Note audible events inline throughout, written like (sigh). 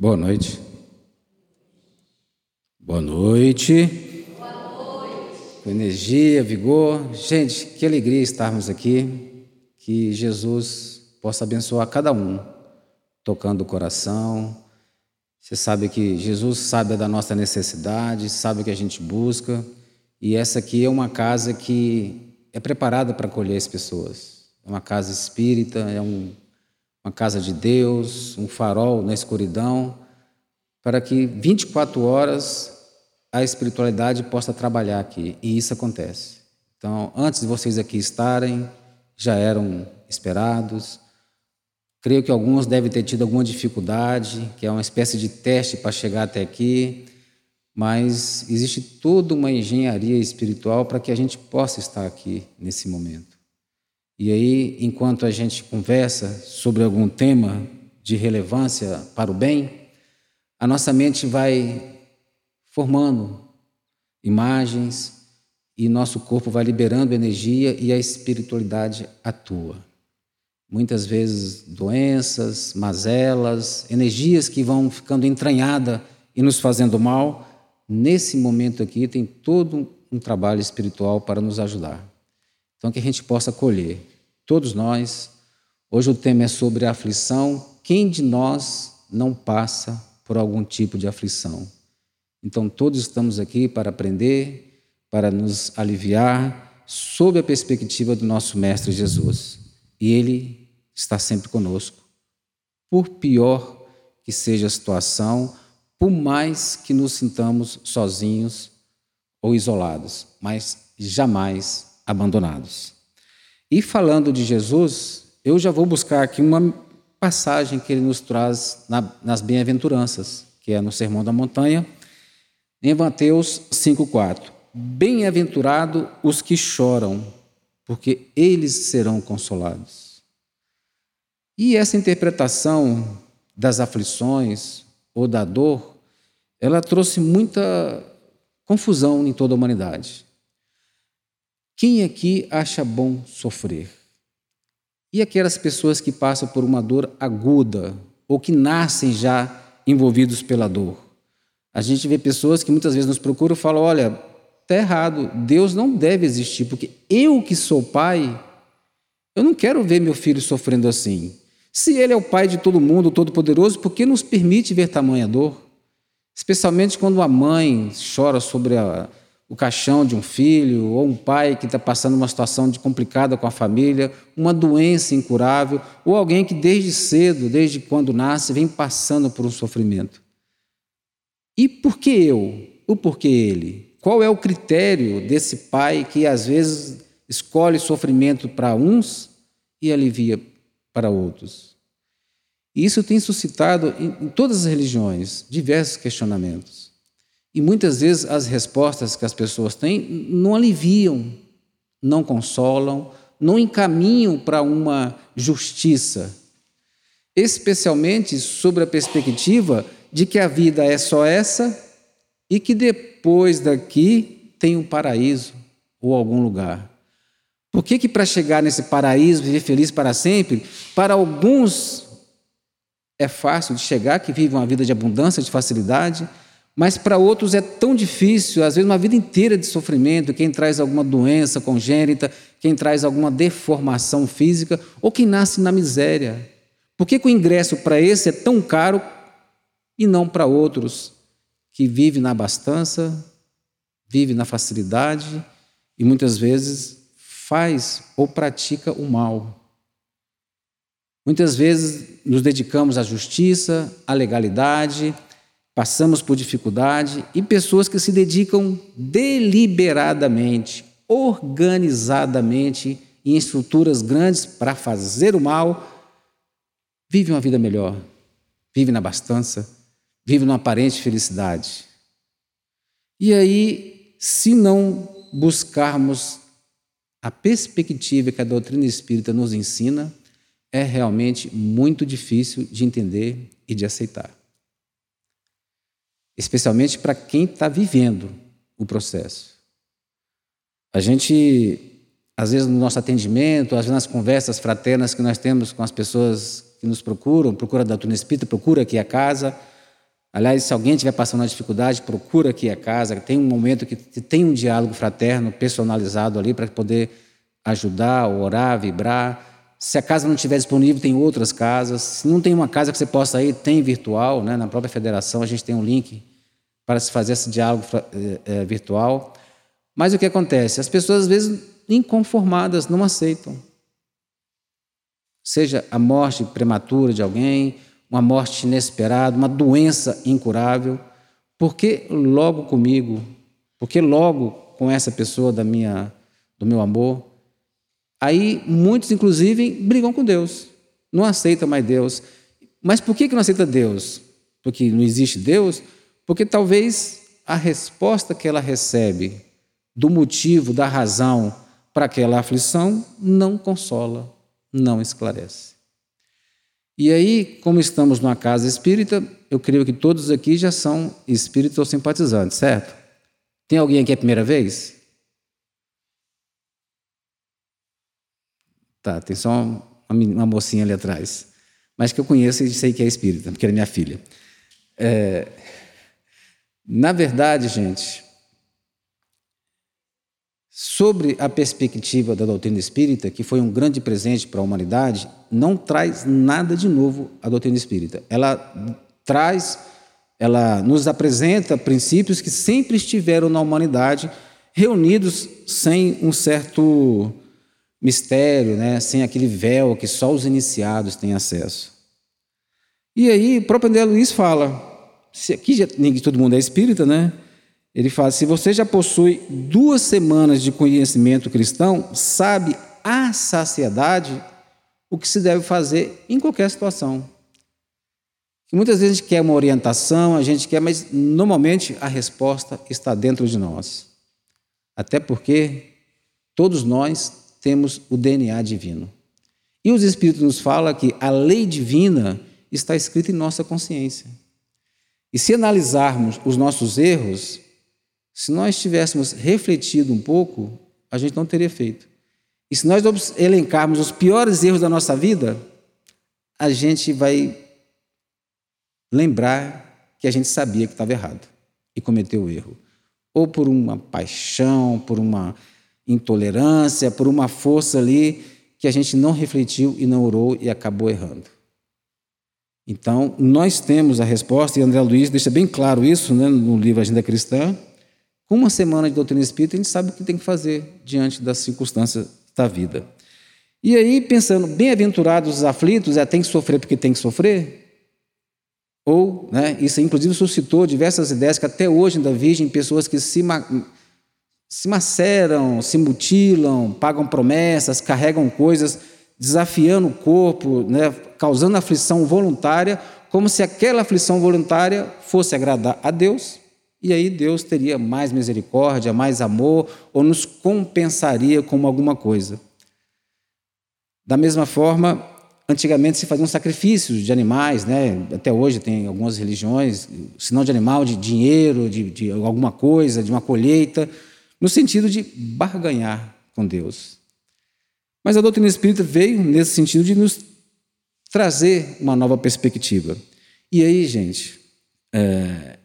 Boa noite. Boa noite. Boa noite. Energia, vigor. Gente, que alegria estarmos aqui. Que Jesus possa abençoar cada um, tocando o coração. Você sabe que Jesus sabe da nossa necessidade, sabe o que a gente busca. E essa aqui é uma casa que é preparada para acolher as pessoas. É uma casa espírita, é um uma casa de Deus, um farol na escuridão, para que 24 horas a espiritualidade possa trabalhar aqui. E isso acontece. Então, antes de vocês aqui estarem, já eram esperados. Creio que alguns devem ter tido alguma dificuldade, que é uma espécie de teste para chegar até aqui, mas existe toda uma engenharia espiritual para que a gente possa estar aqui nesse momento. E aí, enquanto a gente conversa sobre algum tema de relevância para o bem, a nossa mente vai formando imagens e nosso corpo vai liberando energia e a espiritualidade atua. Muitas vezes doenças, mazelas, energias que vão ficando entranhadas e nos fazendo mal, nesse momento aqui tem todo um trabalho espiritual para nos ajudar. Então, que a gente possa colher todos nós. Hoje o tema é sobre a aflição. Quem de nós não passa por algum tipo de aflição? Então, todos estamos aqui para aprender, para nos aliviar, sob a perspectiva do nosso Mestre Jesus. E Ele está sempre conosco. Por pior que seja a situação, por mais que nos sintamos sozinhos ou isolados, mas jamais abandonados. E falando de Jesus, eu já vou buscar aqui uma passagem que ele nos traz na, nas bem-aventuranças, que é no Sermão da Montanha, em Mateus 5,4. Bem-aventurado os que choram, porque eles serão consolados. E essa interpretação das aflições ou da dor, ela trouxe muita confusão em toda a humanidade. Quem aqui acha bom sofrer? E aquelas pessoas que passam por uma dor aguda ou que nascem já envolvidos pela dor? A gente vê pessoas que muitas vezes nos procuram e falam: olha, está errado, Deus não deve existir, porque eu que sou pai, eu não quero ver meu filho sofrendo assim. Se ele é o pai de todo mundo, todo-poderoso, por que nos permite ver tamanha dor? Especialmente quando a mãe chora sobre a, o caixão de um filho, ou um pai que está passando uma situação de complicada com a família, uma doença incurável, ou alguém que desde cedo, desde quando nasce, vem passando por um sofrimento. E por que eu? O porquê ele? Qual é o critério desse pai que às vezes escolhe sofrimento para uns e alivia para outros? Isso tem suscitado em todas as religiões diversos questionamentos. E muitas vezes as respostas que as pessoas têm não aliviam, não consolam, não encaminham para uma justiça, especialmente sobre a perspectiva de que a vida é só essa e que depois daqui tem um paraíso ou algum lugar. Por que que para chegar nesse paraíso, viver feliz para sempre, para alguns é fácil de chegar, que vivem uma vida de abundância, de facilidade, mas para outros é tão difícil, às vezes uma vida inteira de sofrimento, quem traz alguma doença congênita, quem traz alguma deformação física, ou quem nasce na miséria. Por que, que o ingresso para esse é tão caro e não para outros que vivem na abastança, vivem na facilidade e muitas vezes faz ou pratica o mal? Muitas vezes nos dedicamos à justiça, à legalidade, passamos por dificuldade e pessoas que se dedicam deliberadamente, organizadamente em estruturas grandes para fazer o mal, vivem uma vida melhor, vivem na abastança, vivem numa aparente felicidade. E aí, se não buscarmos a perspectiva que a doutrina espírita nos ensina, é realmente muito difícil de entender e de aceitar especialmente para quem está vivendo o processo. A gente, às vezes, no nosso atendimento, às vezes nas conversas fraternas que nós temos com as pessoas que nos procuram, procura da doutrina espírita, procura aqui a casa, Aliás, se alguém estiver passando uma dificuldade, procura aqui a casa, tem um momento que tem um diálogo fraterno, personalizado ali, para poder ajudar, orar, vibrar. Se a casa não estiver disponível, tem outras casas. Se não tem uma casa que você possa ir, tem virtual, né? na própria federação a gente tem um link para se fazer esse diálogo é, virtual. Mas o que acontece? As pessoas, às vezes, inconformadas, não aceitam. Seja a morte prematura de alguém, uma morte inesperada, uma doença incurável. Por que logo comigo? Por que logo com essa pessoa da minha, do meu amor? Aí muitos, inclusive, brigam com Deus, não aceitam mais Deus. Mas por que, que não aceita Deus? Porque não existe Deus? Porque talvez a resposta que ela recebe do motivo, da razão para aquela aflição não consola, não esclarece. E aí, como estamos numa casa espírita, eu creio que todos aqui já são espíritos ou simpatizantes, certo? Tem alguém aqui a primeira vez? Tá, tem só uma, uma mocinha ali atrás. Mas que eu conheço e sei que é espírita, porque é minha filha. É, na verdade, gente, sobre a perspectiva da doutrina espírita, que foi um grande presente para a humanidade, não traz nada de novo a doutrina espírita. Ela traz, ela nos apresenta princípios que sempre estiveram na humanidade, reunidos sem um certo mistério, né? sem aquele véu que só os iniciados têm acesso. E aí, o próprio André Luiz fala, se aqui já, todo mundo é espírita, né? Ele fala: se você já possui duas semanas de conhecimento cristão, sabe a saciedade o que se deve fazer em qualquer situação. muitas vezes a gente quer uma orientação, a gente quer, mas normalmente a resposta está dentro de nós. Até porque todos nós temos o DNA divino. E os Espíritos nos falam que a lei divina está escrita em nossa consciência. E se analisarmos os nossos erros, se nós tivéssemos refletido um pouco, a gente não teria feito. E se nós elencarmos os piores erros da nossa vida, a gente vai lembrar que a gente sabia que estava errado e cometeu o erro. Ou por uma paixão, por uma intolerância, por uma força ali que a gente não refletiu e não orou e acabou errando. Então, nós temos a resposta, e André Luiz deixa bem claro isso né, no livro Agenda Cristã, com uma semana de doutrina espírita, a gente sabe o que tem que fazer diante das circunstâncias da vida. E aí, pensando, bem-aventurados os aflitos, é tem que sofrer porque tem que sofrer? Ou, né, isso inclusive suscitou diversas ideias que até hoje ainda vigem pessoas que se, ma se maceram, se mutilam, pagam promessas, carregam coisas, desafiando o corpo, né, causando aflição voluntária, como se aquela aflição voluntária fosse agradar a Deus e aí Deus teria mais misericórdia, mais amor, ou nos compensaria com alguma coisa. Da mesma forma, antigamente se faziam sacrifícios de animais, né? até hoje tem algumas religiões, não de animal, de dinheiro, de, de alguma coisa, de uma colheita, no sentido de barganhar com Deus. Mas a doutrina espírita veio nesse sentido de nos trazer uma nova perspectiva. E aí, gente, é,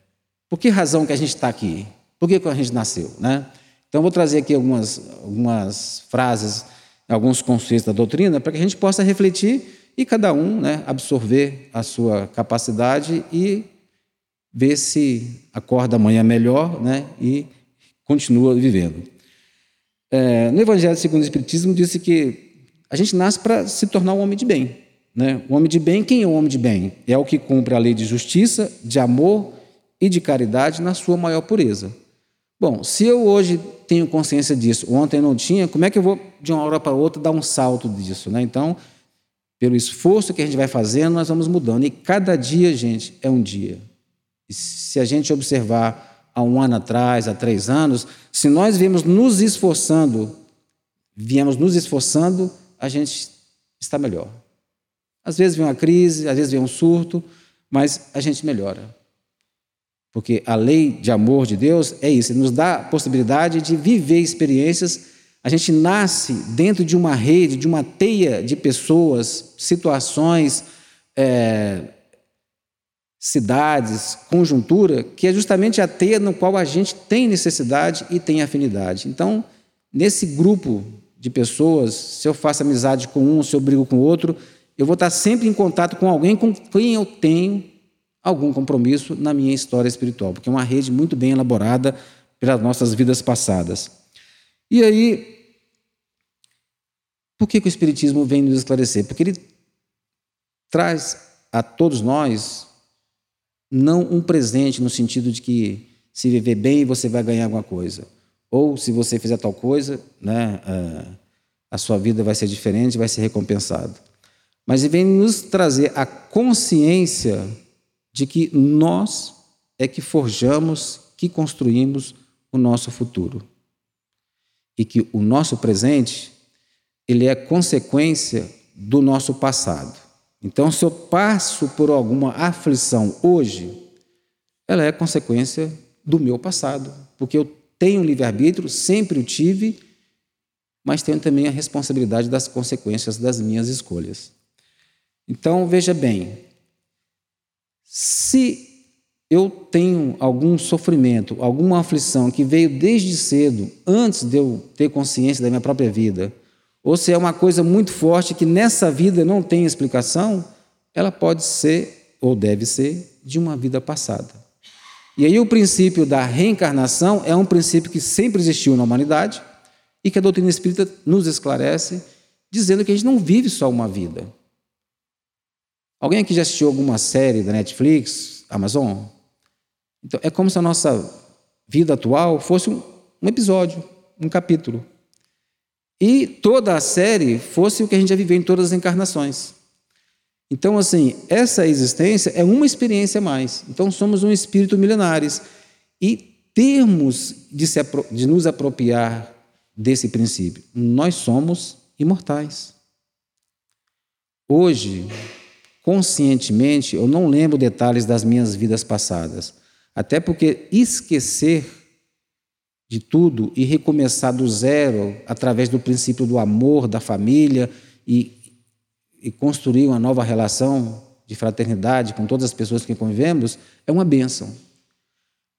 por que razão que a gente está aqui? Por que, que a gente nasceu? Né? Então, vou trazer aqui algumas, algumas frases, alguns conceitos da doutrina, para que a gente possa refletir e cada um né, absorver a sua capacidade e ver se acorda amanhã melhor né, e continua vivendo. É, no Evangelho segundo o Espiritismo, disse que a gente nasce para se tornar um homem de bem. Né? O homem de bem, quem é o homem de bem? É o que cumpre a lei de justiça, de amor e de caridade na sua maior pureza. Bom, se eu hoje tenho consciência disso, ontem não tinha, como é que eu vou de uma hora para outra dar um salto disso? Né? Então, pelo esforço que a gente vai fazendo, nós vamos mudando. E cada dia, gente, é um dia. E se a gente observar há um ano atrás, há três anos, se nós viemos nos esforçando, viemos nos esforçando, a gente está melhor. Às vezes vem uma crise, às vezes vem um surto, mas a gente melhora. Porque a lei de amor de Deus é isso, ele nos dá a possibilidade de viver experiências. A gente nasce dentro de uma rede, de uma teia de pessoas, situações, é, cidades, conjuntura, que é justamente a teia no qual a gente tem necessidade e tem afinidade. Então, nesse grupo de pessoas, se eu faço amizade com um, se eu brigo com outro, eu vou estar sempre em contato com alguém com quem eu tenho algum compromisso na minha história espiritual, porque é uma rede muito bem elaborada pelas nossas vidas passadas. E aí, por que, que o Espiritismo vem nos esclarecer? Porque ele traz a todos nós não um presente no sentido de que se viver bem você vai ganhar alguma coisa, ou se você fizer tal coisa, né, a sua vida vai ser diferente, vai ser recompensado. Mas ele vem nos trazer a consciência de que nós é que forjamos, que construímos o nosso futuro. E que o nosso presente, ele é consequência do nosso passado. Então, se eu passo por alguma aflição hoje, ela é consequência do meu passado, porque eu tenho livre-arbítrio, sempre o tive, mas tenho também a responsabilidade das consequências das minhas escolhas. Então, veja bem, se eu tenho algum sofrimento, alguma aflição que veio desde cedo, antes de eu ter consciência da minha própria vida, ou se é uma coisa muito forte que nessa vida não tem explicação, ela pode ser ou deve ser de uma vida passada. E aí o princípio da reencarnação é um princípio que sempre existiu na humanidade e que a doutrina espírita nos esclarece, dizendo que a gente não vive só uma vida. Alguém aqui já assistiu alguma série da Netflix, Amazon? Então, é como se a nossa vida atual fosse um, um episódio, um capítulo. E toda a série fosse o que a gente já viveu em todas as encarnações. Então, assim, essa existência é uma experiência a mais. Então, somos um espírito milenares. E termos de, se, de nos apropriar desse princípio. Nós somos imortais. Hoje, conscientemente, eu não lembro detalhes das minhas vidas passadas. Até porque esquecer de tudo e recomeçar do zero através do princípio do amor, da família e, e construir uma nova relação de fraternidade com todas as pessoas que convivemos é uma bênção.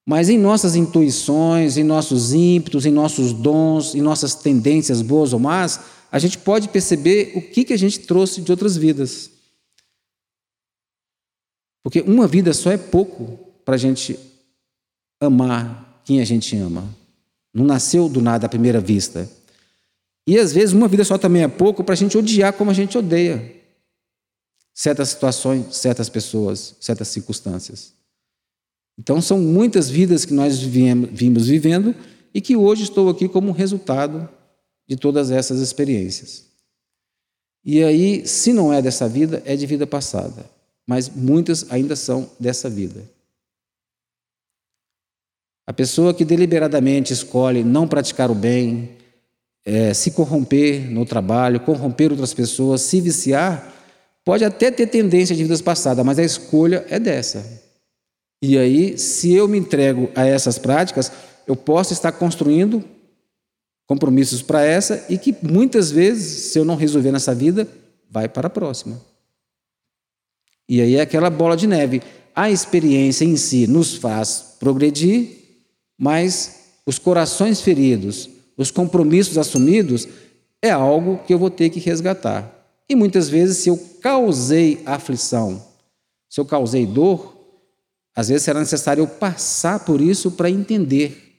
Mas em nossas intuições, em nossos ímpetos, em nossos dons, em nossas tendências boas ou más, a gente pode perceber o que, que a gente trouxe de outras vidas. Porque uma vida só é pouco para a gente amar quem a gente ama. Não nasceu do nada à primeira vista. E às vezes uma vida só também é pouco para a gente odiar como a gente odeia certas situações, certas pessoas, certas circunstâncias. Então são muitas vidas que nós viemos, vimos vivendo e que hoje estou aqui como resultado de todas essas experiências. E aí, se não é dessa vida, é de vida passada, mas muitas ainda são dessa vida. A pessoa que deliberadamente escolhe não praticar o bem, é, se corromper no trabalho, corromper outras pessoas, se viciar, pode até ter tendência de vidas passadas, mas a escolha é dessa. E aí, se eu me entrego a essas práticas, eu posso estar construindo compromissos para essa e que muitas vezes, se eu não resolver nessa vida, vai para a próxima. E aí é aquela bola de neve. A experiência em si nos faz progredir, mas os corações feridos, os compromissos assumidos, é algo que eu vou ter que resgatar. E muitas vezes, se eu causei aflição, se eu causei dor, às vezes será necessário eu passar por isso para entender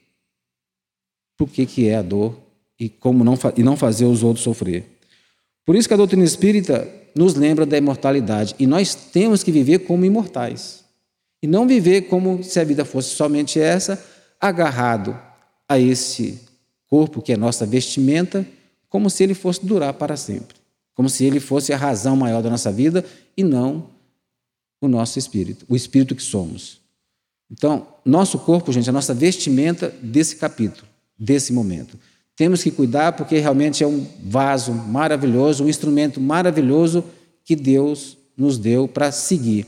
por que, que é a dor e como não, e não fazer os outros sofrer. Por isso que a doutrina espírita nos lembra da imortalidade. E nós temos que viver como imortais. E não viver como se a vida fosse somente essa, agarrado a esse corpo que é nossa vestimenta, como se ele fosse durar para sempre, como se ele fosse a razão maior da nossa vida e não o nosso espírito, o espírito que somos. Então, nosso corpo, gente, é a nossa vestimenta desse capítulo, desse momento. Temos que cuidar porque realmente é um vaso maravilhoso, um instrumento maravilhoso que Deus nos deu para seguir.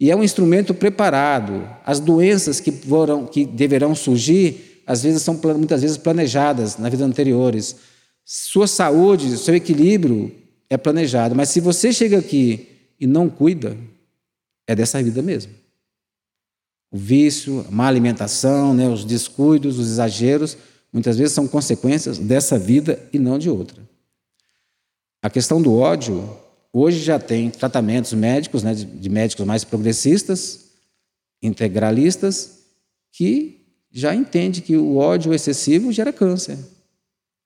E é um instrumento preparado. As doenças que, foram, que deverão surgir, às vezes são muitas vezes planejadas na vida anteriores. Sua saúde, seu equilíbrio é planejado. Mas se você chega aqui e não cuida, é dessa vida mesmo. O vício, a má alimentação, né, os descuidos, os exageros, muitas vezes são consequências dessa vida e não de outra. A questão do ódio, hoje já tem tratamentos médicos, né, de médicos mais progressistas, integralistas, que já entende que o ódio excessivo gera câncer.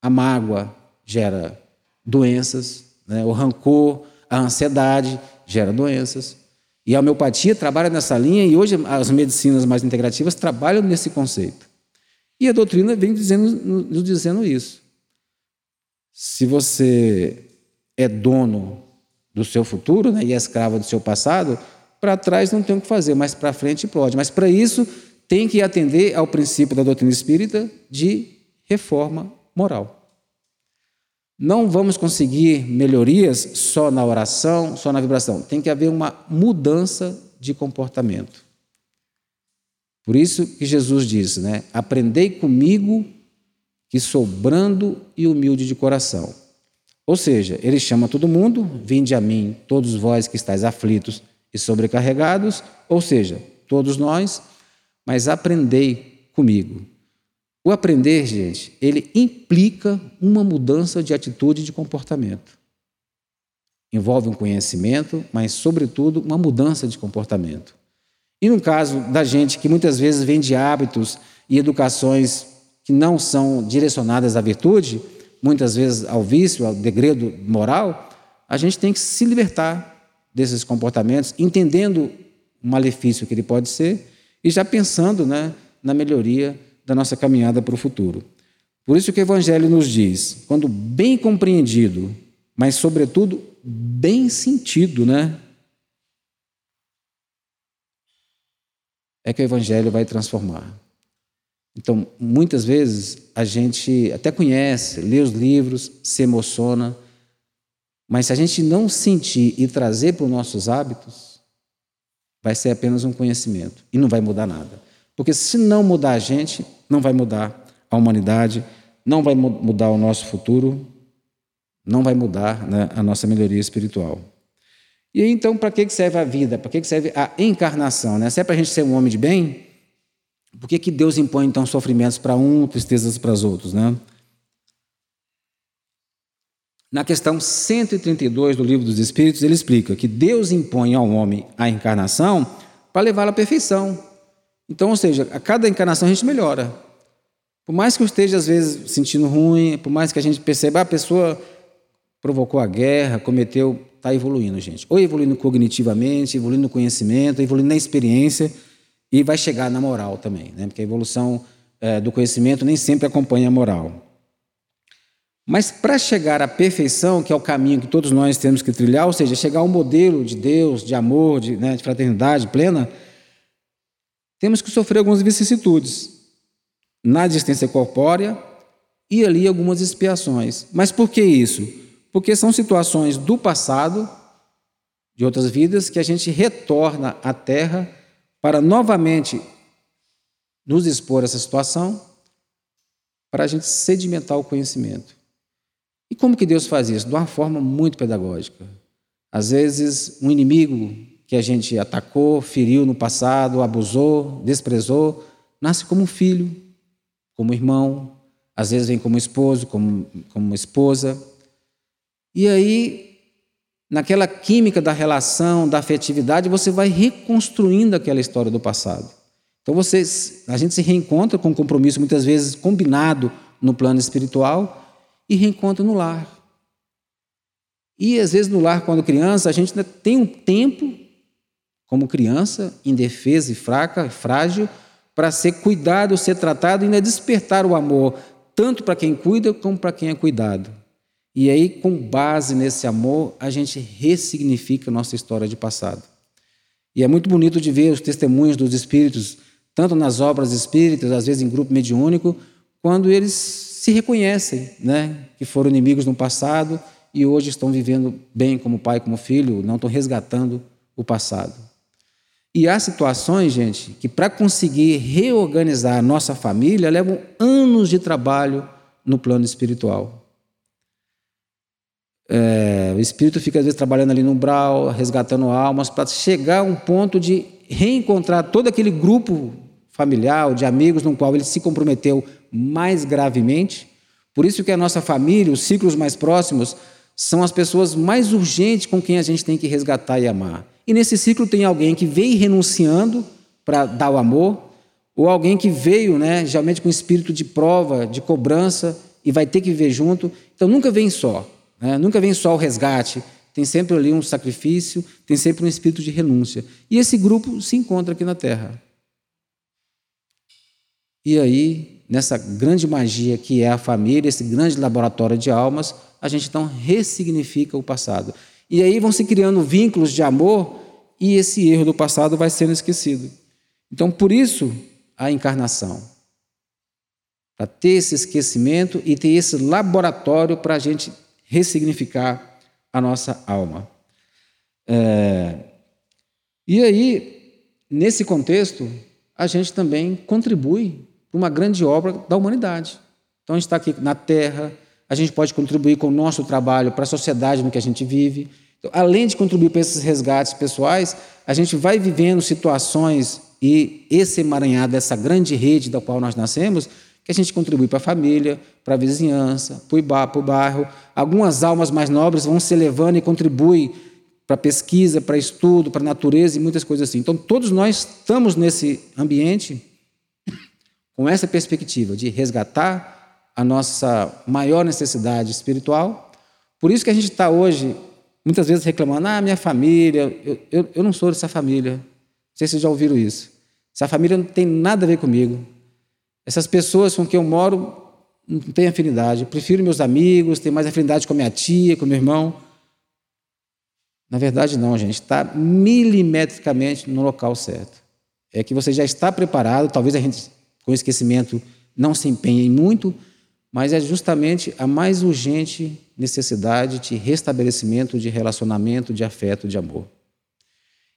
A mágoa gera doenças, né? o rancor, a ansiedade gera doenças. E a homeopatia trabalha nessa linha e hoje as medicinas mais integrativas trabalham nesse conceito. E a doutrina vem dizendo, nos dizendo isso. Se você é dono do seu futuro né, e é escravo do seu passado, para trás não tem o que fazer, mas para frente pode. Mas para isso tem que atender ao princípio da doutrina espírita de reforma moral. Não vamos conseguir melhorias só na oração, só na vibração. Tem que haver uma mudança de comportamento. Por isso que Jesus disse, né? Aprendei comigo que sou brando e humilde de coração. Ou seja, ele chama todo mundo, vinde a mim, todos vós que estáis aflitos e sobrecarregados, ou seja, todos nós, mas aprendei comigo. O aprender, gente, ele implica uma mudança de atitude e de comportamento. Envolve um conhecimento, mas, sobretudo, uma mudança de comportamento. E no caso da gente que muitas vezes vem de hábitos e educações que não são direcionadas à virtude, muitas vezes ao vício, ao degredo moral, a gente tem que se libertar desses comportamentos, entendendo o malefício que ele pode ser e já pensando né, na melhoria da nossa caminhada para o futuro. Por isso que o Evangelho nos diz, quando bem compreendido, mas sobretudo bem sentido, né? É que o Evangelho vai transformar. Então, muitas vezes a gente até conhece, lê os livros, se emociona, mas se a gente não sentir e trazer para os nossos hábitos, vai ser apenas um conhecimento e não vai mudar nada. Porque se não mudar a gente, não vai mudar a humanidade, não vai mudar o nosso futuro, não vai mudar né, a nossa melhoria espiritual. E então, para que serve a vida? Para que serve a encarnação? Né? Se é para a gente ser um homem de bem, por que, que Deus impõe, então, sofrimentos para um, tristezas para os outros? Né? Na questão 132 do Livro dos Espíritos, ele explica que Deus impõe ao homem a encarnação para levá-lo à perfeição. Então, ou seja, a cada encarnação a gente melhora. Por mais que eu esteja, às vezes, sentindo ruim, por mais que a gente perceba, ah, a pessoa provocou a guerra, cometeu, está evoluindo, gente. Ou evoluindo cognitivamente, evoluindo no conhecimento, evoluindo na experiência e vai chegar na moral também, né? porque a evolução é, do conhecimento nem sempre acompanha a moral. Mas para chegar à perfeição, que é o caminho que todos nós temos que trilhar, ou seja, chegar ao modelo de Deus, de amor, de, né, de fraternidade plena, temos que sofrer algumas vicissitudes na existência corpórea e ali algumas expiações. Mas por que isso? Porque são situações do passado, de outras vidas, que a gente retorna à Terra para novamente nos expor a essa situação, para a gente sedimentar o conhecimento. E como que Deus faz isso? De uma forma muito pedagógica. Às vezes, um inimigo que a gente atacou, feriu no passado, abusou, desprezou, nasce como filho, como irmão, às vezes vem como esposo, como, como esposa. E aí, naquela química da relação, da afetividade, você vai reconstruindo aquela história do passado. Então, você, a gente se reencontra com um compromisso, muitas vezes combinado no plano espiritual, e reencontro no lar. E às vezes no lar, quando criança, a gente ainda tem um tempo, como criança, indefesa e fraca, frágil, para ser cuidado, ser tratado e ainda despertar o amor, tanto para quem cuida como para quem é cuidado. E aí, com base nesse amor, a gente ressignifica nossa história de passado. E é muito bonito de ver os testemunhos dos espíritos, tanto nas obras espíritas, às vezes em grupo mediúnico, quando eles se reconhecem, né, que foram inimigos no passado e hoje estão vivendo bem como pai, como filho, não estão resgatando o passado. E há situações, gente, que para conseguir reorganizar a nossa família levam anos de trabalho no plano espiritual. É, o espírito fica às vezes trabalhando ali no umbral, resgatando almas, para chegar a um ponto de reencontrar todo aquele grupo familiar, de amigos, no qual ele se comprometeu mais gravemente. Por isso que a nossa família, os ciclos mais próximos, são as pessoas mais urgentes com quem a gente tem que resgatar e amar. E nesse ciclo tem alguém que veio renunciando para dar o amor, ou alguém que veio, né, geralmente com espírito de prova, de cobrança, e vai ter que viver junto. Então nunca vem só, né? nunca vem só o resgate. Tem sempre ali um sacrifício, tem sempre um espírito de renúncia. E esse grupo se encontra aqui na Terra. E aí, nessa grande magia que é a família, esse grande laboratório de almas, a gente então ressignifica o passado. E aí vão se criando vínculos de amor e esse erro do passado vai sendo esquecido. Então, por isso, a encarnação. Para ter esse esquecimento e ter esse laboratório para a gente ressignificar a nossa alma. É... E aí, nesse contexto, a gente também contribui para uma grande obra da humanidade. Então, a gente está aqui na Terra, a gente pode contribuir com o nosso trabalho para a sociedade no que a gente vive. Então, além de contribuir para esses resgates pessoais, a gente vai vivendo situações e esse emaranhado dessa grande rede da qual nós nascemos, que a gente contribui para a família, para a vizinhança, para o bairro. Algumas almas mais nobres vão se elevando e contribuem para pesquisa, para estudo, para natureza e muitas coisas assim. Então, todos nós estamos nesse ambiente (coughs) com essa perspectiva de resgatar a nossa maior necessidade espiritual. Por isso que a gente está hoje, muitas vezes, reclamando: ah, minha família, eu, eu, eu não sou dessa família. Não sei se vocês já ouviram isso. Essa família não tem nada a ver comigo. Essas pessoas com quem eu moro não têm afinidade. Eu prefiro meus amigos, tenho mais afinidade com a minha tia, com meu irmão. Na verdade, não, gente. Está milimetricamente no local certo. É que você já está preparado, talvez a gente, com esquecimento, não se empenhe muito, mas é justamente a mais urgente necessidade de restabelecimento, de relacionamento, de afeto, de amor.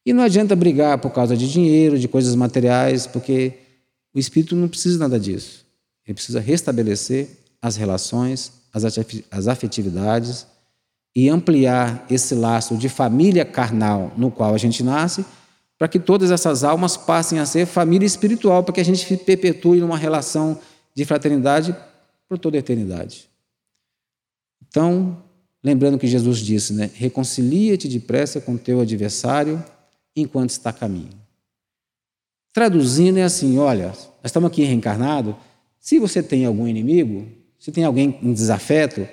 E não adianta brigar por causa de dinheiro, de coisas materiais, porque o espírito não precisa nada disso. Ele precisa restabelecer as relações, as afetividades e ampliar esse laço de família carnal no qual a gente nasce, para que todas essas almas passem a ser família espiritual, para que a gente perpetue numa relação de fraternidade por toda a eternidade. Então, lembrando que Jesus disse, né? Reconcilia-te depressa com teu adversário enquanto está a caminho. Traduzindo é assim: olha, nós estamos aqui reencarnados. Se você tem algum inimigo, se tem alguém em desafeto,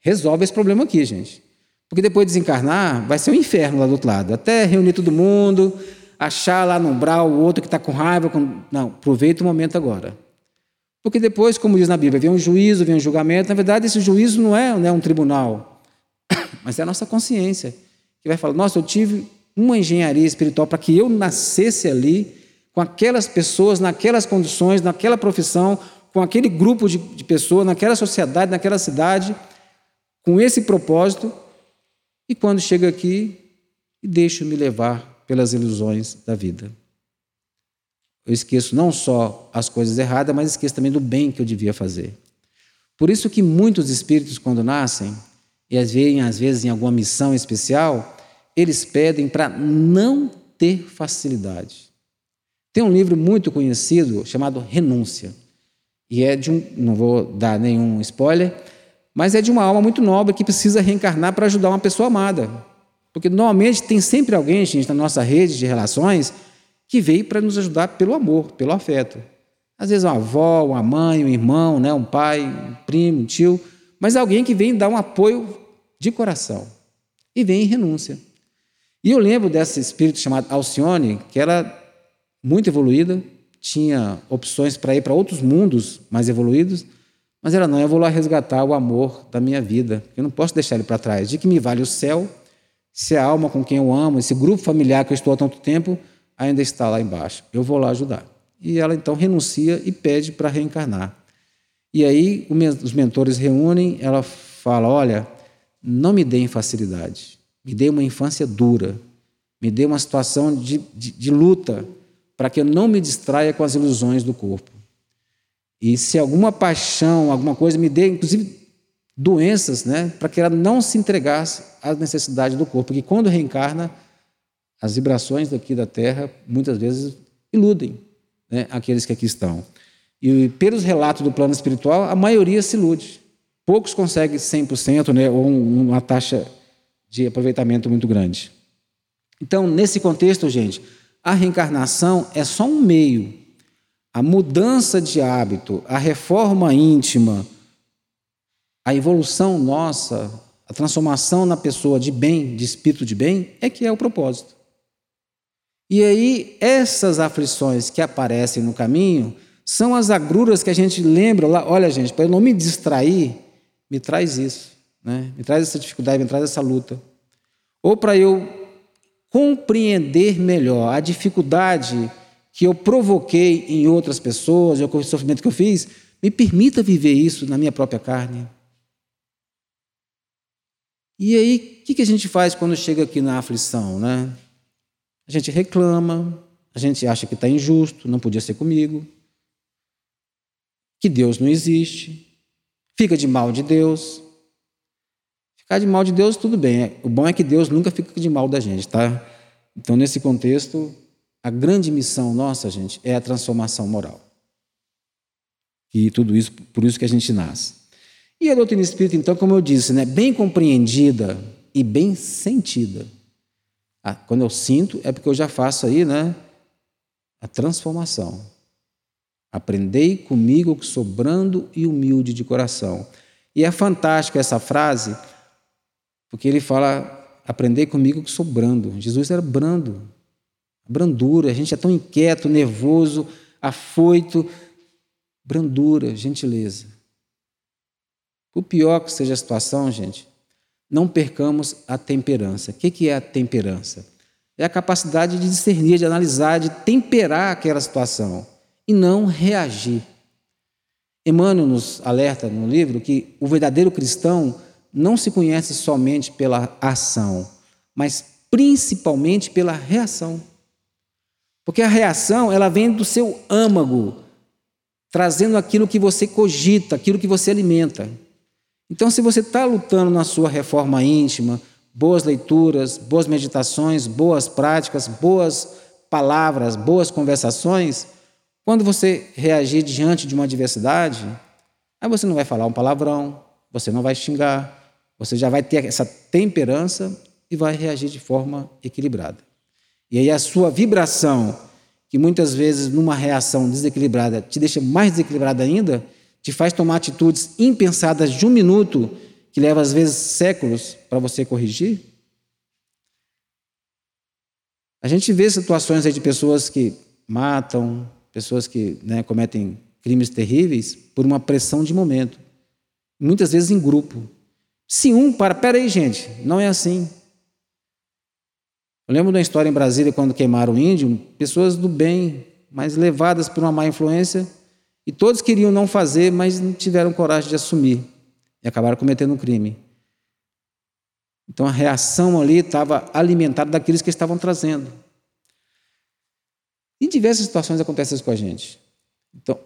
resolve esse problema aqui, gente. Porque depois de desencarnar, vai ser um inferno lá do outro lado. Até reunir todo mundo, achar lá no umbral o outro que está com raiva. Com... Não, aproveita o momento agora. Porque depois, como diz na Bíblia, vem um juízo, vem um julgamento. Na verdade, esse juízo não é, não é um tribunal, (coughs) mas é a nossa consciência, que vai falar: nossa, eu tive uma engenharia espiritual para que eu nascesse ali, com aquelas pessoas, naquelas condições, naquela profissão, com aquele grupo de, de pessoas, naquela sociedade, naquela cidade, com esse propósito, e quando chego aqui, deixo-me levar pelas ilusões da vida. Eu esqueço não só as coisas erradas, mas esqueço também do bem que eu devia fazer. Por isso que muitos espíritos, quando nascem, e às vezes, às vezes em alguma missão especial, eles pedem para não ter facilidade. Tem um livro muito conhecido chamado Renúncia. E é de um, não vou dar nenhum spoiler, mas é de uma alma muito nobre que precisa reencarnar para ajudar uma pessoa amada. Porque normalmente tem sempre alguém, gente, na nossa rede de relações que veio para nos ajudar pelo amor, pelo afeto. Às vezes uma avó, uma mãe, um irmão, né, um pai, um primo, um tio, mas alguém que vem dar um apoio de coração e vem em renúncia. E eu lembro desse espírito chamado Alcione, que era muito evoluída, tinha opções para ir para outros mundos mais evoluídos, mas ela não, eu vou lá resgatar o amor da minha vida. Eu não posso deixar ele para trás. De que me vale o céu se a alma com quem eu amo, esse grupo familiar que eu estou há tanto tempo, ainda está lá embaixo. Eu vou lá ajudar. E ela então renuncia e pede para reencarnar. E aí os mentores reúnem, ela fala: Olha, não me deem facilidade me dê uma infância dura, me dê uma situação de, de, de luta, para que eu não me distraia com as ilusões do corpo. E se alguma paixão, alguma coisa, me dê, inclusive, doenças, né, para que ela não se entregasse às necessidades do corpo, porque quando reencarna, As vibrações daqui da Terra muitas vezes iludem né, aqueles que aqui estão. E pelos relatos do plano espiritual, a maioria se ilude. Poucos conseguem 100%, né, ou uma taxa de aproveitamento muito grande. Então, nesse contexto, gente, a reencarnação é só um meio. A mudança de hábito, a reforma íntima, a evolução nossa, a transformação na pessoa de bem, de espírito de bem, é que é o propósito. E aí, essas aflições que aparecem no caminho são as agruras que a gente lembra lá. Olha, gente, para eu não me distrair, me traz isso, né? me traz essa dificuldade, me traz essa luta. Ou para eu compreender melhor a dificuldade que eu provoquei em outras pessoas, o sofrimento que eu fiz, me permita viver isso na minha própria carne. E aí, o que, que a gente faz quando chega aqui na aflição, né? A gente reclama, a gente acha que está injusto, não podia ser comigo, que Deus não existe, fica de mal de Deus. Ficar de mal de Deus, tudo bem. O bom é que Deus nunca fica de mal da gente, tá? Então, nesse contexto, a grande missão nossa, gente, é a transformação moral. E tudo isso, por isso que a gente nasce. E a doutrina espírita, então, como eu disse, né, bem compreendida e bem sentida. Ah, quando eu sinto, é porque eu já faço aí, né? A transformação. Aprendei comigo que sou brando e humilde de coração. E é fantástica essa frase, porque ele fala: aprendei comigo que sou brando. Jesus era brando. Brandura, a gente é tão inquieto, nervoso, afoito. Brandura, gentileza. O pior que seja a situação, gente, não percamos a temperança. O que é a temperança? É a capacidade de discernir, de analisar, de temperar aquela situação e não reagir. Emmanuel nos alerta no livro que o verdadeiro cristão não se conhece somente pela ação, mas principalmente pela reação. Porque a reação, ela vem do seu âmago, trazendo aquilo que você cogita, aquilo que você alimenta. Então, se você está lutando na sua reforma íntima, boas leituras, boas meditações, boas práticas, boas palavras, boas conversações, quando você reagir diante de uma adversidade, aí você não vai falar um palavrão, você não vai xingar, você já vai ter essa temperança e vai reagir de forma equilibrada. E aí a sua vibração, que muitas vezes numa reação desequilibrada te deixa mais desequilibrada ainda, te faz tomar atitudes impensadas de um minuto, que leva às vezes séculos para você corrigir? A gente vê situações de pessoas que matam, pessoas que né, cometem crimes terríveis por uma pressão de momento, muitas vezes em grupo. Se um para, peraí, gente, não é assim. Eu lembro de uma história em Brasília quando queimaram o índio, pessoas do bem, mas levadas por uma má influência, e todos queriam não fazer, mas não tiveram coragem de assumir e acabaram cometendo um crime. Então a reação ali estava alimentada daqueles que estavam trazendo. Em diversas situações acontece isso com a gente. Então,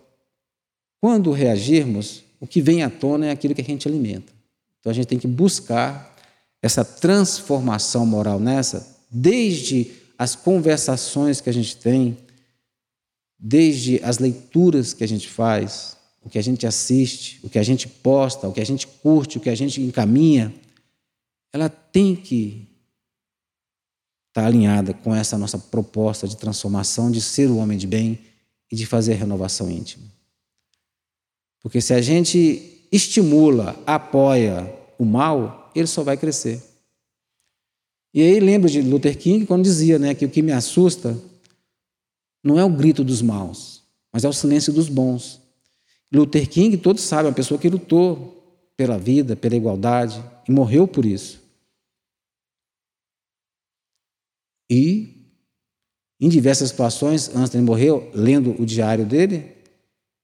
quando reagirmos, o que vem à tona é aquilo que a gente alimenta. Então a gente tem que buscar essa transformação moral nessa, desde as conversações que a gente tem, desde as leituras que a gente faz, o que a gente assiste, o que a gente posta, o que a gente curte, o que a gente encaminha, ela tem que estar alinhada com essa nossa proposta de transformação, de ser o homem de bem e de fazer renovação íntima. Porque se a gente estimula, apoia o mal, ele só vai crescer. E aí lembro de Luther King quando dizia né, que o que me assusta não é o grito dos maus, mas é o silêncio dos bons. Luther King, todos sabem, é uma pessoa que lutou pela vida, pela igualdade e morreu por isso. E, em diversas situações, ele morrer, lendo o diário dele,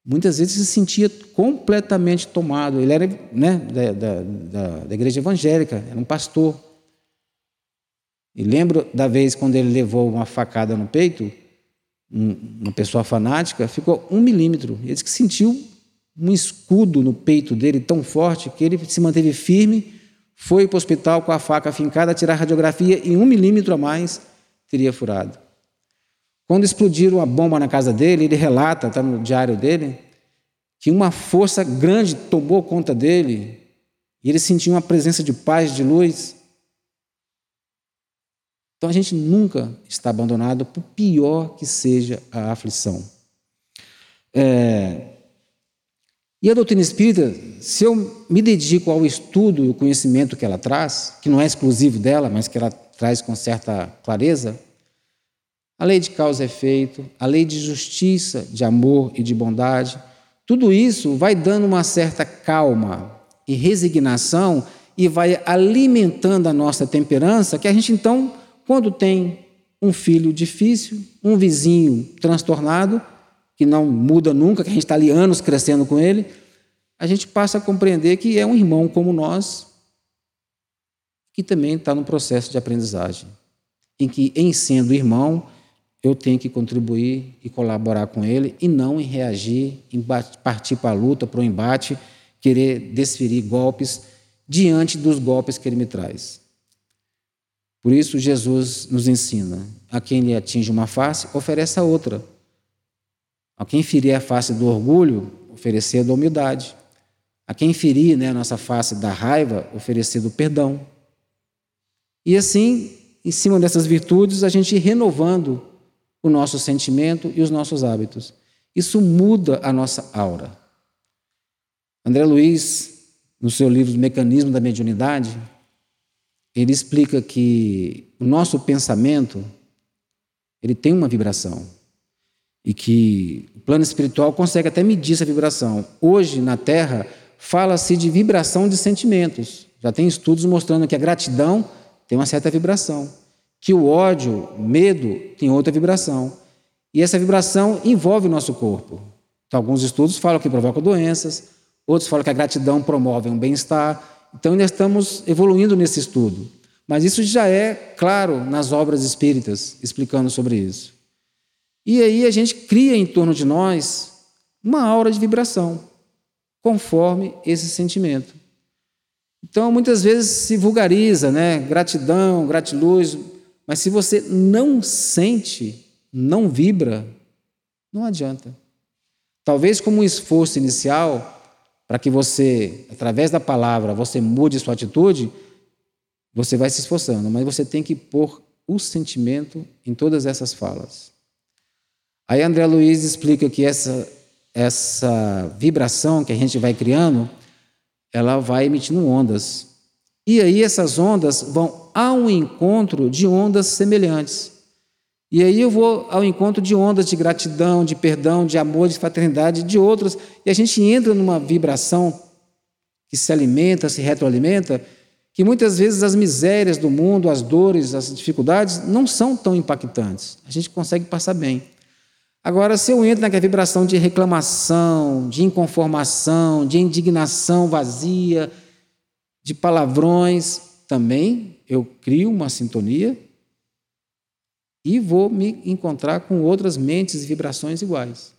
muitas vezes se sentia completamente tomado. Ele era né, da, da, da, da igreja evangélica, era um pastor. E lembro da vez quando ele levou uma facada no peito, uma pessoa fanática, ficou um milímetro. Ele disse que sentiu um escudo no peito dele tão forte que ele se manteve firme, foi para o hospital com a faca afincada, tirar a radiografia em um milímetro a mais, teria furado. Quando explodiram a bomba na casa dele, ele relata, está no diário dele, que uma força grande tomou conta dele e ele sentiu uma presença de paz, de luz. Então a gente nunca está abandonado, por pior que seja a aflição. É... E a doutrina espírita, se eu me dedico ao estudo e o conhecimento que ela traz, que não é exclusivo dela, mas que ela traz com certa clareza, a lei de causa e efeito, a lei de justiça, de amor e de bondade, tudo isso vai dando uma certa calma e resignação e vai alimentando a nossa temperança, que a gente então, quando tem um filho difícil, um vizinho transtornado, que não muda nunca, que a gente está ali anos crescendo com ele, a gente passa a compreender que é um irmão como nós, que também está no processo de aprendizagem, em que, em sendo irmão, eu tenho que contribuir e colaborar com ele e não em reagir, em partir para a luta, para o embate, querer desferir golpes diante dos golpes que ele me traz. Por isso, Jesus nos ensina: a quem lhe atinge uma face, ofereça outra. A quem ferir a face do orgulho, oferecer da humildade. A quem ferir né, a nossa face da raiva, oferecer do perdão. E assim, em cima dessas virtudes, a gente renovando o nosso sentimento e os nossos hábitos. Isso muda a nossa aura. André Luiz, no seu livro Mecanismo da Mediunidade, ele explica que o nosso pensamento ele tem uma vibração e que o plano espiritual consegue até medir essa vibração. Hoje, na Terra, fala-se de vibração de sentimentos. Já tem estudos mostrando que a gratidão tem uma certa vibração que o ódio, medo, tem outra vibração. E essa vibração envolve o nosso corpo. Então, alguns estudos falam que provoca doenças, outros falam que a gratidão promove um bem-estar. Então, ainda estamos evoluindo nesse estudo. Mas isso já é claro nas obras espíritas, explicando sobre isso. E aí a gente cria em torno de nós uma aura de vibração, conforme esse sentimento. Então, muitas vezes se vulgariza, né? Gratidão, gratiluz, mas se você não sente, não vibra, não adianta. Talvez como um esforço inicial para que você, através da palavra, você mude sua atitude, você vai se esforçando, mas você tem que pôr o sentimento em todas essas falas. Aí André Luiz explica que essa essa vibração que a gente vai criando, ela vai emitindo ondas. E aí essas ondas vão ao encontro de ondas semelhantes. E aí eu vou ao encontro de ondas de gratidão, de perdão, de amor, de fraternidade, de outras, e a gente entra numa vibração que se alimenta, se retroalimenta, que muitas vezes as misérias do mundo, as dores, as dificuldades não são tão impactantes. A gente consegue passar bem. Agora, se eu entro naquela vibração de reclamação, de inconformação, de indignação vazia, de palavrões, também eu crio uma sintonia e vou me encontrar com outras mentes e vibrações iguais.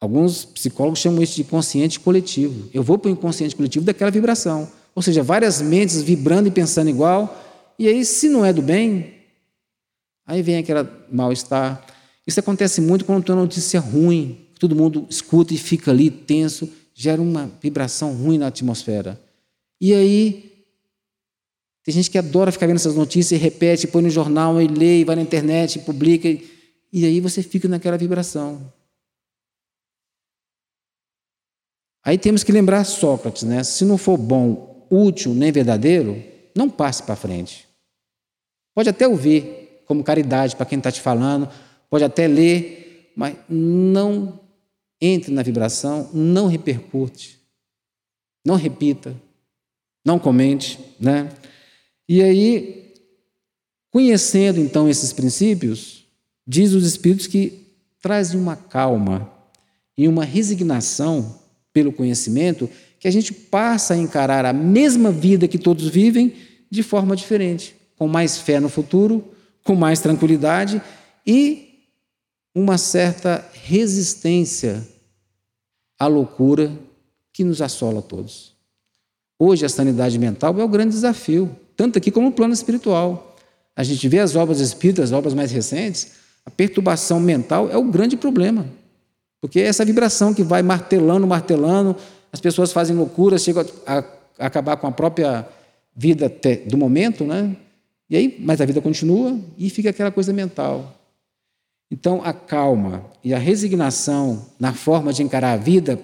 Alguns psicólogos chamam isso de consciente coletivo. Eu vou para o inconsciente coletivo daquela vibração. Ou seja, várias mentes vibrando e pensando igual. E aí, se não é do bem, aí vem aquele mal-estar. Isso acontece muito quando tem uma notícia ruim. Todo mundo escuta e fica ali tenso gera uma vibração ruim na atmosfera. E aí, tem gente que adora ficar vendo essas notícias e repete, põe no jornal, e lê, e vai na internet, e publica, e aí você fica naquela vibração. Aí temos que lembrar Sócrates, né? Se não for bom, útil nem verdadeiro, não passe para frente. Pode até ouvir como caridade para quem está te falando, pode até ler, mas não entre na vibração, não repercute, não repita, não comente, né? E aí, conhecendo então esses princípios, diz os espíritos que trazem uma calma e uma resignação pelo conhecimento que a gente passa a encarar a mesma vida que todos vivem de forma diferente, com mais fé no futuro, com mais tranquilidade e uma certa resistência à loucura que nos assola a todos. Hoje a sanidade mental é o grande desafio, tanto aqui como no plano espiritual. a gente vê as obras espíritas, as obras mais recentes, a perturbação mental é o grande problema. Porque é essa vibração que vai martelando, martelando, as pessoas fazem loucuras, chegam a, a acabar com a própria vida do momento, né? E aí, mas a vida continua e fica aquela coisa mental. Então, a calma e a resignação na forma de encarar a vida,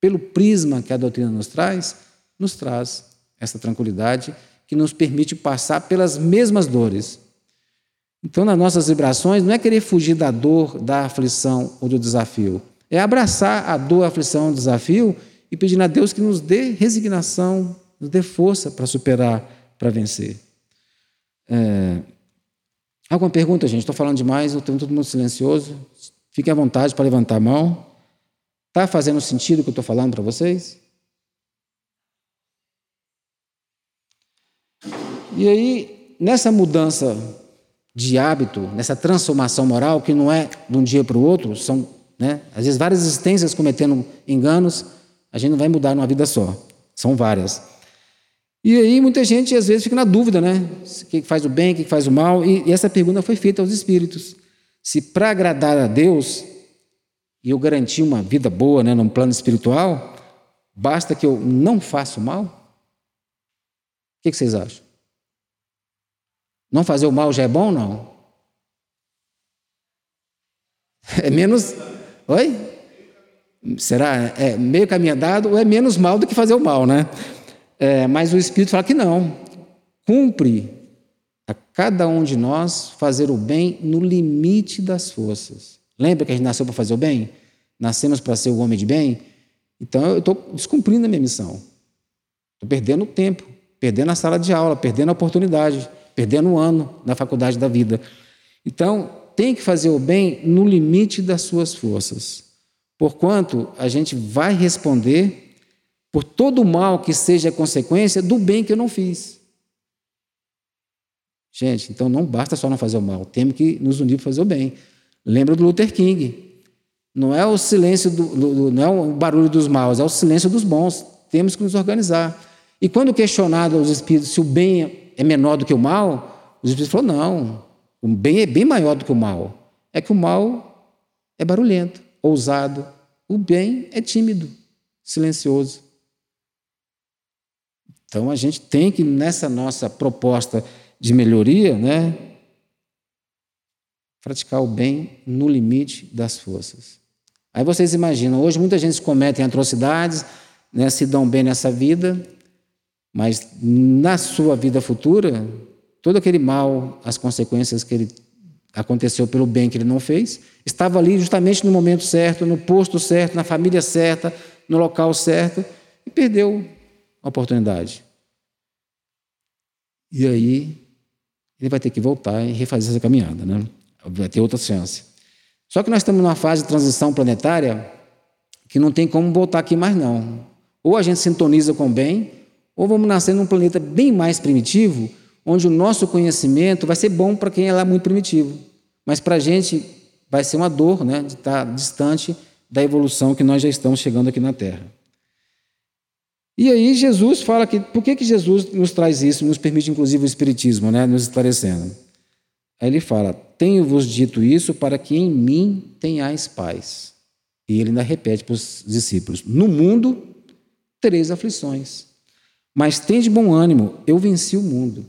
pelo prisma que a doutrina nos traz, nos traz essa tranquilidade que nos permite passar pelas mesmas dores. Então, nas nossas vibrações, não é querer fugir da dor, da aflição ou do desafio. É abraçar a dor, a aflição, o desafio e pedir a Deus que nos dê resignação, nos dê força para superar, para vencer. É... Alguma pergunta, gente? Estou falando demais, estou todo mundo silencioso. Fiquem à vontade para levantar a mão. Está fazendo sentido o que eu estou falando para vocês? E aí, nessa mudança de hábito, nessa transformação moral, que não é de um dia para o outro, são né, às vezes várias existências cometendo enganos, a gente não vai mudar numa vida só. São várias. E aí muita gente às vezes fica na dúvida, né? O que faz o bem, o que faz o mal. E, essa pergunta foi feita aos espíritos. Se para agradar a Deus e eu garantir uma vida boa, né, num plano espiritual, basta que eu não faça o mal? O que, vocês acham? Não fazer o mal já é bom, não? (laughs) É menos. Oi? Será? É meio caminho andado ou é menos mal do que fazer o mal, né? É, mas o Espírito fala que não. Cumpre a cada um de nós fazer o bem no limite das forças. Lembra que a gente nasceu para fazer o bem? Nascemos para ser o homem de bem? Então eu estou descumprindo a minha missão. Estou perdendo tempo, perdendo a sala de aula, perdendo a oportunidade, perdendo o ano na faculdade da vida. Então, tem que fazer o bem no limite das suas forças. Porquanto a gente vai responder por todo o mal que seja consequência do bem que eu não fiz. Gente, então não basta só não fazer o mal, temos que nos unir para fazer o bem. Lembra do Luther King. Não é o silêncio do, do, não é o barulho dos maus, é o silêncio dos bons. Temos que nos organizar. E quando questionado aos espíritos se o bem é menor do que o mal, os espíritos falaram: não, o bem é bem maior do que o mal. É que o mal é barulhento, ousado. O bem é tímido, silencioso. Então a gente tem que, nessa nossa proposta de melhoria, né, praticar o bem no limite das forças. Aí vocês imaginam, hoje muita gente comete atrocidades, né, se dão bem nessa vida, mas na sua vida futura, todo aquele mal, as consequências que ele aconteceu pelo bem que ele não fez, estava ali justamente no momento certo, no posto certo, na família certa, no local certo, e perdeu oportunidade. E aí ele vai ter que voltar e refazer essa caminhada, né? Vai ter outra chance. Só que nós estamos numa fase de transição planetária que não tem como voltar aqui mais não. Ou a gente sintoniza com o bem, ou vamos nascer num planeta bem mais primitivo, onde o nosso conhecimento vai ser bom para quem é lá muito primitivo, mas para a gente vai ser uma dor, né, de estar distante da evolução que nós já estamos chegando aqui na Terra. E aí Jesus fala que por que, que Jesus nos traz isso, nos permite inclusive o Espiritismo, né, nos esclarecendo. Aí ele fala: Tenho-vos dito isso para que em mim tenhais paz. E ele ainda repete para os discípulos: No mundo três aflições, mas tem de bom ânimo, eu venci o mundo.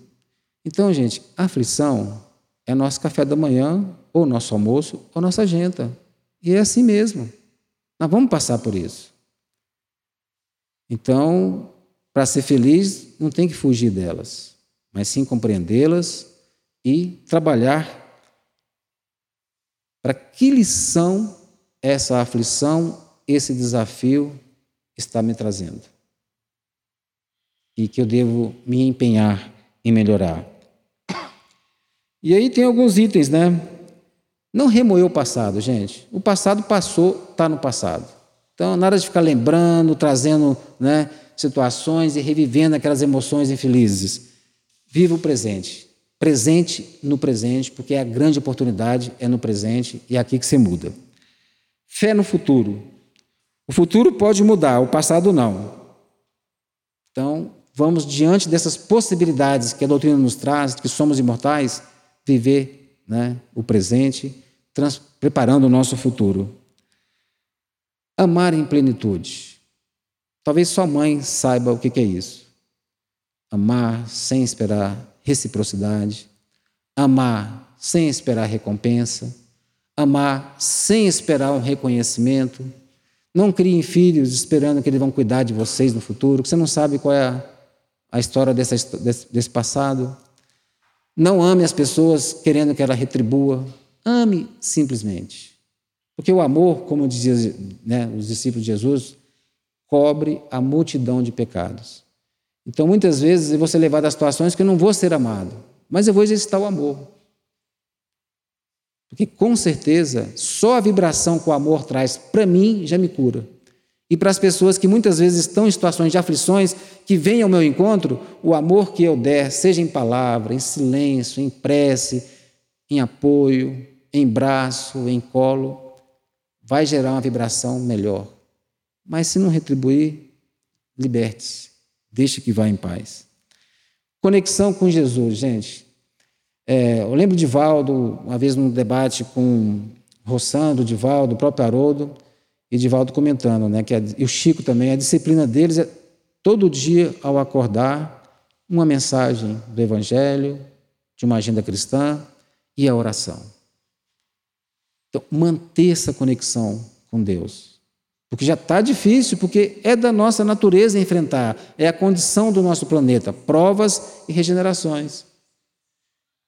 Então, gente, a aflição é nosso café da manhã, ou nosso almoço, ou nossa janta. E é assim mesmo. Nós vamos passar por isso. Então, para ser feliz, não tem que fugir delas, mas sim compreendê-las e trabalhar para que lição essa aflição, esse desafio está me trazendo. E que eu devo me empenhar em melhorar. E aí tem alguns itens, né? Não remoer o passado, gente. O passado passou, está no passado. Então, nada de ficar lembrando, trazendo né, situações e revivendo aquelas emoções infelizes. Viva o presente. Presente no presente, porque a grande oportunidade é no presente e é aqui que você muda. Fé no futuro. O futuro pode mudar, o passado não. Então, vamos, diante dessas possibilidades que a doutrina nos traz, que somos imortais, viver né, o presente, preparando o nosso futuro. Amar em plenitude. Talvez sua mãe saiba o que é isso. Amar sem esperar reciprocidade, amar sem esperar recompensa, amar sem esperar um reconhecimento. Não criem filhos esperando que eles vão cuidar de vocês no futuro, que você não sabe qual é a, história dessa, desse, desse passado. Não ame as pessoas querendo que ela retribua. Ame simplesmente. Porque o amor, como diziam né, os discípulos de Jesus, cobre a multidão de pecados. Então, muitas vezes, eu vou ser levado a situações que eu não vou ser amado, mas eu vou exercitar o amor. Porque, com certeza, só a vibração que o amor traz para mim já me cura. E para as pessoas que muitas vezes estão em situações de aflições, que vêm ao meu encontro, o amor que eu der, seja em palavra, em silêncio, em prece, em apoio, em braço, em colo, vai gerar uma vibração melhor. Mas se não retribuir, liberte-se. Deixe que vá em paz. Conexão com Jesus, gente. É, eu lembro de Valdo, uma vez num debate com Rossando, Divaldo, o próprio Haroldo, e Divaldo comentando, né, que a, e o Chico também, a disciplina deles é todo dia ao acordar uma mensagem do Evangelho, de uma agenda cristã e a oração. Então, manter essa conexão com Deus. Porque já está difícil, porque é da nossa natureza enfrentar, é a condição do nosso planeta, provas e regenerações.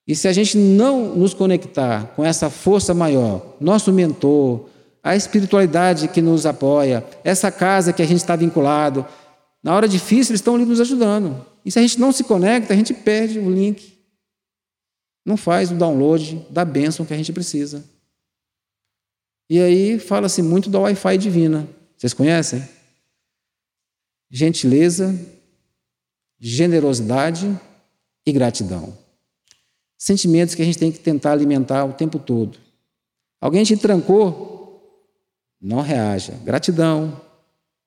E se a gente não nos conectar com essa força maior, nosso mentor, a espiritualidade que nos apoia, essa casa que a gente está vinculado, na hora difícil eles estão ali nos ajudando. E se a gente não se conecta, a gente perde o link. Não faz o download da bênção que a gente precisa. E aí fala-se muito da Wi-Fi divina. Vocês conhecem? Gentileza, generosidade e gratidão. Sentimentos que a gente tem que tentar alimentar o tempo todo. Alguém te trancou? Não reaja. Gratidão.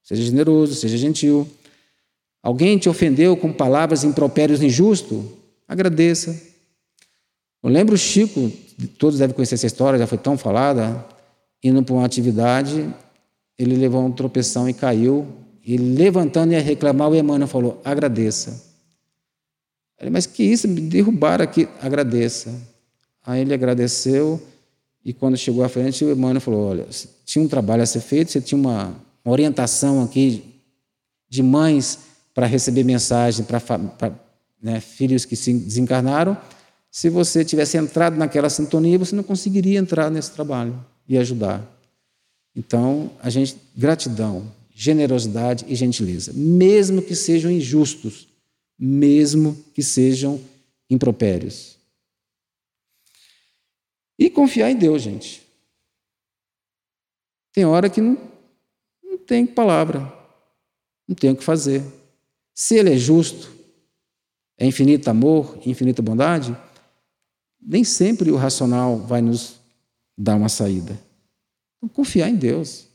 Seja generoso, seja gentil. Alguém te ofendeu com palavras impropérios injusto? Agradeça. Eu lembro o Chico, todos devem conhecer essa história, já foi tão falada indo para uma atividade, ele levou um tropeção e caiu. E levantando ia reclamar, o Emmanuel falou: agradeça. Ele, mas que isso? Me derrubaram aqui, agradeça. Aí ele agradeceu e quando chegou à frente, o Emmanuel falou: olha, tinha um trabalho a ser feito, você tinha uma, uma orientação aqui de mães para receber mensagem para né, filhos que se desencarnaram. Se você tivesse entrado naquela sintonia, você não conseguiria entrar nesse trabalho e ajudar. Então, a gente, gratidão, generosidade e gentileza, mesmo que sejam injustos, mesmo que sejam impropérios. E confiar em Deus, gente. Tem hora que não, não tem palavra, não tem o que fazer. Se Ele é justo, é infinito amor, infinita bondade, nem sempre o racional vai nos dar uma saída. Então, confiar em Deus.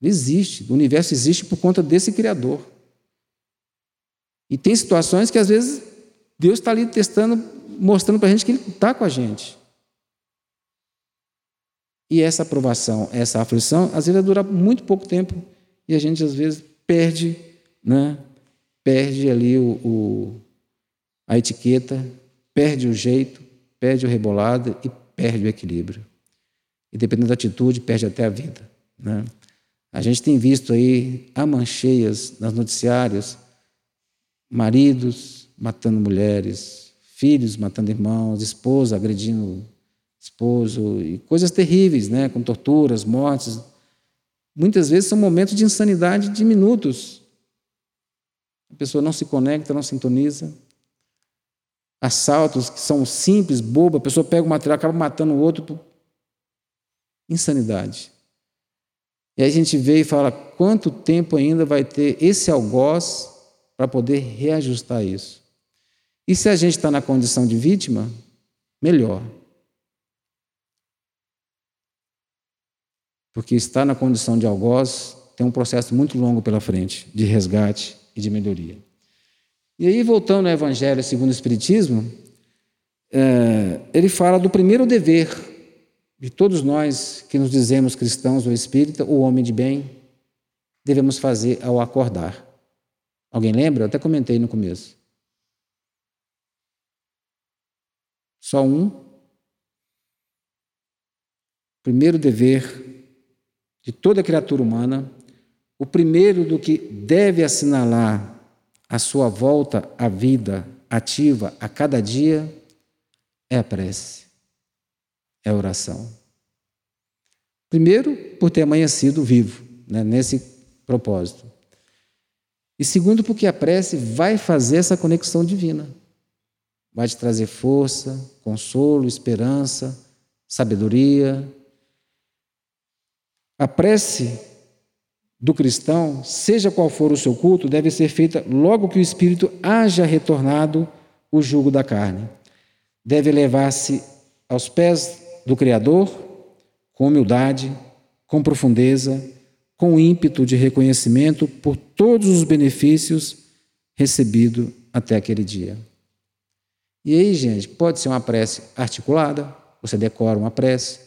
Ele existe, o universo existe por conta desse Criador. E tem situações que às vezes Deus está ali testando, mostrando para a gente que Ele está com a gente. E essa aprovação, essa aflição, às vezes vai durar muito pouco tempo e a gente às vezes perde, né? Perde ali o, o a etiqueta, perde o jeito, perde o rebolado e perde o equilíbrio e dependendo da atitude, perde até a vida. Né? A gente tem visto aí amancheias nos noticiários, maridos matando mulheres, filhos matando irmãos, esposa agredindo esposo, e coisas terríveis, né? com torturas, mortes. Muitas vezes são momentos de insanidade de minutos. A pessoa não se conecta, não sintoniza. Assaltos que são simples, bobo, a pessoa pega o material, acaba matando o outro Insanidade. E a gente vê e fala: quanto tempo ainda vai ter esse algoz para poder reajustar isso? E se a gente está na condição de vítima, melhor. Porque estar na condição de algoz tem um processo muito longo pela frente de resgate e de melhoria. E aí, voltando ao Evangelho segundo o Espiritismo, é, ele fala do primeiro dever de todos nós que nos dizemos cristãos ou espírita, o homem de bem, devemos fazer ao acordar. Alguém lembra? Eu até comentei no começo. Só um. Primeiro dever de toda criatura humana, o primeiro do que deve assinalar a sua volta à vida ativa a cada dia é a prece, é a oração. Primeiro, por ter amanhecido vivo, né, nesse propósito. E segundo, porque a prece vai fazer essa conexão divina. Vai te trazer força, consolo, esperança, sabedoria. A prece do cristão, seja qual for o seu culto, deve ser feita logo que o espírito haja retornado o jugo da carne. Deve levar-se aos pés do Criador com humildade, com profundeza, com ímpeto de reconhecimento por todos os benefícios recebidos até aquele dia. E aí, gente, pode ser uma prece articulada, você decora uma prece,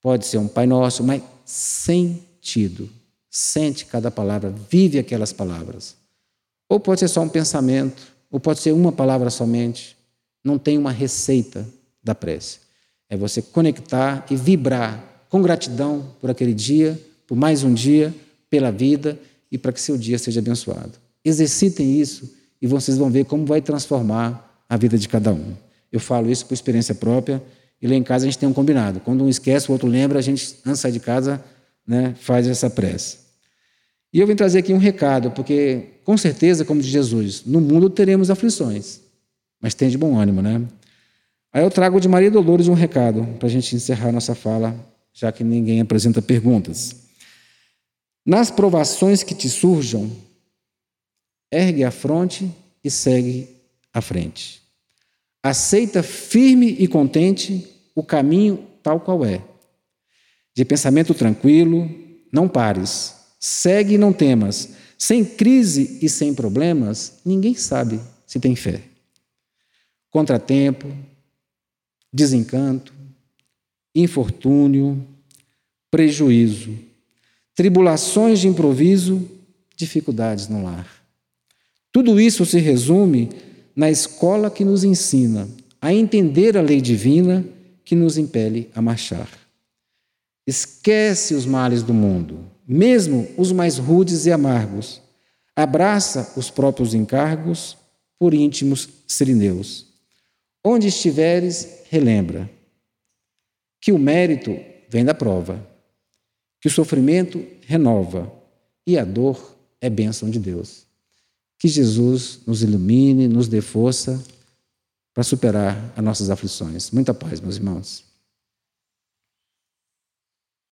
pode ser um Pai Nosso, mas sentido sente cada palavra, vive aquelas palavras. Ou pode ser só um pensamento, ou pode ser uma palavra somente. Não tem uma receita da prece. É você conectar e vibrar com gratidão por aquele dia, por mais um dia, pela vida e para que seu dia seja abençoado. Exercitem isso e vocês vão ver como vai transformar a vida de cada um. Eu falo isso por experiência própria e lá em casa a gente tem um combinado. Quando um esquece, o outro lembra, a gente, antes de sair de casa, né, faz essa prece. E eu vim trazer aqui um recado, porque com certeza, como diz Jesus, no mundo teremos aflições, mas tem de bom ânimo, né? Aí eu trago de Maria Dolores um recado para a gente encerrar nossa fala, já que ninguém apresenta perguntas. Nas provações que te surjam, ergue a fronte e segue à frente. Aceita firme e contente o caminho tal qual é de pensamento tranquilo, não pares. Segue e não temas. Sem crise e sem problemas, ninguém sabe se tem fé. Contratempo, desencanto, infortúnio, prejuízo, tribulações de improviso, dificuldades no lar. Tudo isso se resume na escola que nos ensina a entender a lei divina que nos impele a marchar. Esquece os males do mundo, mesmo os mais rudes e amargos. Abraça os próprios encargos por íntimos sirineus. Onde estiveres, relembra que o mérito vem da prova, que o sofrimento renova e a dor é bênção de Deus. Que Jesus nos ilumine, nos dê força para superar as nossas aflições. Muita paz, meus irmãos.